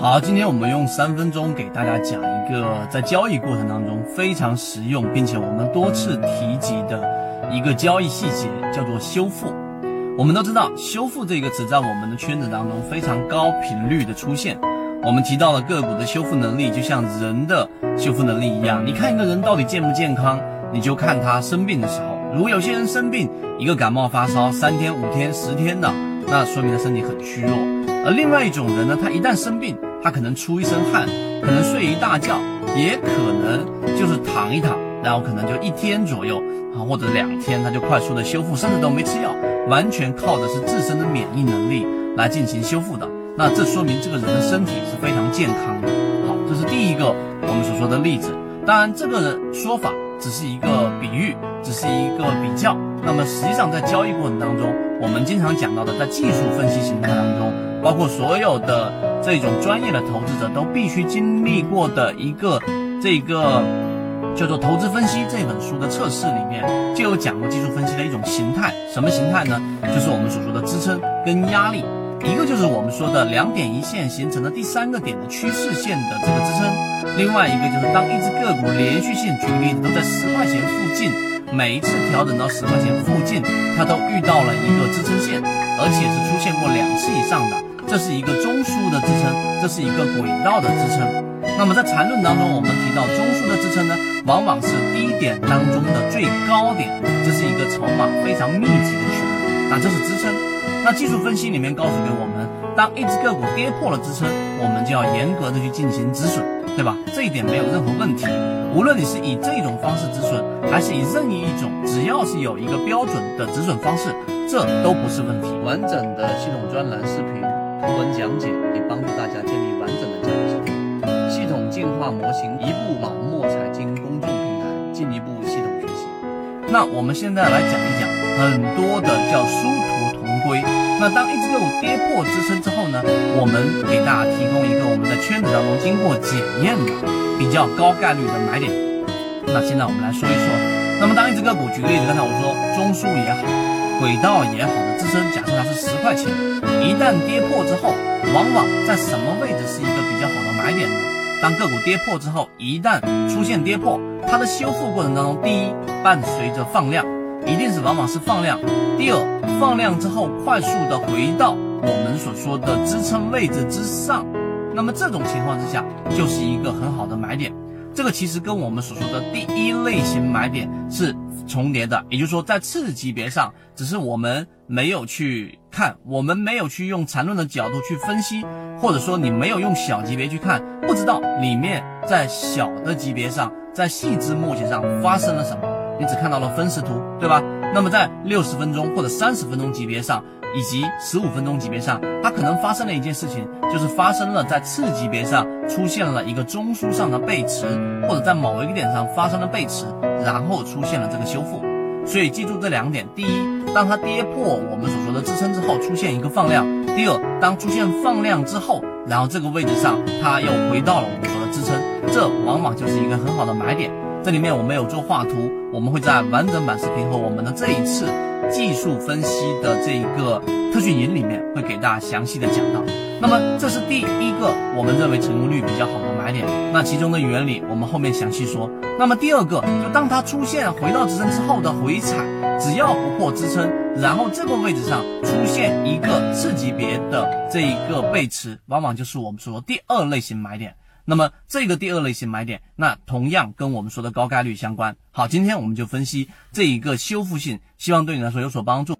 好，今天我们用三分钟给大家讲一个在交易过程当中非常实用，并且我们多次提及的一个交易细节，叫做修复。我们都知道，修复这个词在我们的圈子当中非常高频率的出现。我们提到了个股的修复能力，就像人的修复能力一样。你看一个人到底健不健康，你就看他生病的时候。如果有些人生病，一个感冒发烧三天、五天、十天的，那说明他身体很虚弱。而另外一种人呢，他一旦生病，他可能出一身汗，可能睡一大觉，也可能就是躺一躺，然后可能就一天左右啊，或者两天，他就快速的修复，甚至都没吃药，完全靠的是自身的免疫能力来进行修复的。那这说明这个人的身体是非常健康的。好，这是第一个我们所说的例子。当然，这个说法只是一个比喻，只是一个比较。那么实际上在交易过程当中，我们经常讲到的，在技术分析形态当中。包括所有的这种专业的投资者都必须经历过的一个这个叫做投资分析这本书的测试里面，就有讲过技术分析的一种形态。什么形态呢？就是我们所说的支撑跟压力。一个就是我们说的两点一线形成的第三个点的趋势线的这个支撑，另外一个就是当一只个股连续性举个例子都在十块钱附近，每一次调整到十块钱附近，它都遇到了一个支撑线，而且是出现过两次以上的。这是一个中枢的支撑，这是一个轨道的支撑。那么在缠论当中，我们提到中枢的支撑呢，往往是低点当中的最高点，这是一个筹码非常密集的区域，那这是支撑。那技术分析里面告诉给我们，当一只个股跌破了支撑，我们就要严格的去进行止损，对吧？这一点没有任何问题。无论你是以这种方式止损，还是以任意一种，只要是有一个标准的止损方式，这都不是问题。完整的系统专栏视频。图文讲解可以帮助大家建立完整的交易系统，系统进化模型，一步老墨财经公众平台，进一步系统学习。那我们现在来讲一讲很多的叫殊途同归。那当一只个股跌破支撑之后呢，我们给大家提供一个我们在圈子当中经过检验的比较高概率的买点。那现在我们来说一说，那么当一只个股，举个例子，刚才我说中枢也好，轨道也好的支撑，假设它是十块钱。一旦跌破之后，往往在什么位置是一个比较好的买点呢？当个股跌破之后，一旦出现跌破，它的修复过程当中，第一伴随着放量，一定是往往是放量；第二放量之后快速的回到我们所说的支撑位置之上，那么这种情况之下就是一个很好的买点。这个其实跟我们所说的第一类型买点是重叠的，也就是说在次级别上，只是我们没有去看，我们没有去用缠论的角度去分析，或者说你没有用小级别去看，不知道里面在小的级别上，在细枝末节上发生了什么，你只看到了分时图，对吧？那么在六十分钟或者三十分钟级别上。以及十五分钟级别上，它可能发生了一件事情，就是发生了在次级别上出现了一个中枢上的背驰，或者在某一个点上发生了背驰，然后出现了这个修复。所以记住这两点：第一，当它跌破我们所说的支撑之后，出现一个放量；第二，当出现放量之后，然后这个位置上它又回到了我们说的支撑，这往往就是一个很好的买点。这里面我们有做画图，我们会在完整版视频和我们的这一次技术分析的这一个特训营里面，会给大家详细的讲到。那么这是第一个我们认为成功率比较好的买点，那其中的原理我们后面详细说。那么第二个，就当它出现回到支撑之后的回踩，只要不破支撑，然后这个位置上出现一个次级别的这一个背驰，往往就是我们说第二类型买点。那么这个第二类型买点，那同样跟我们说的高概率相关。好，今天我们就分析这一个修复性，希望对你来说有所帮助。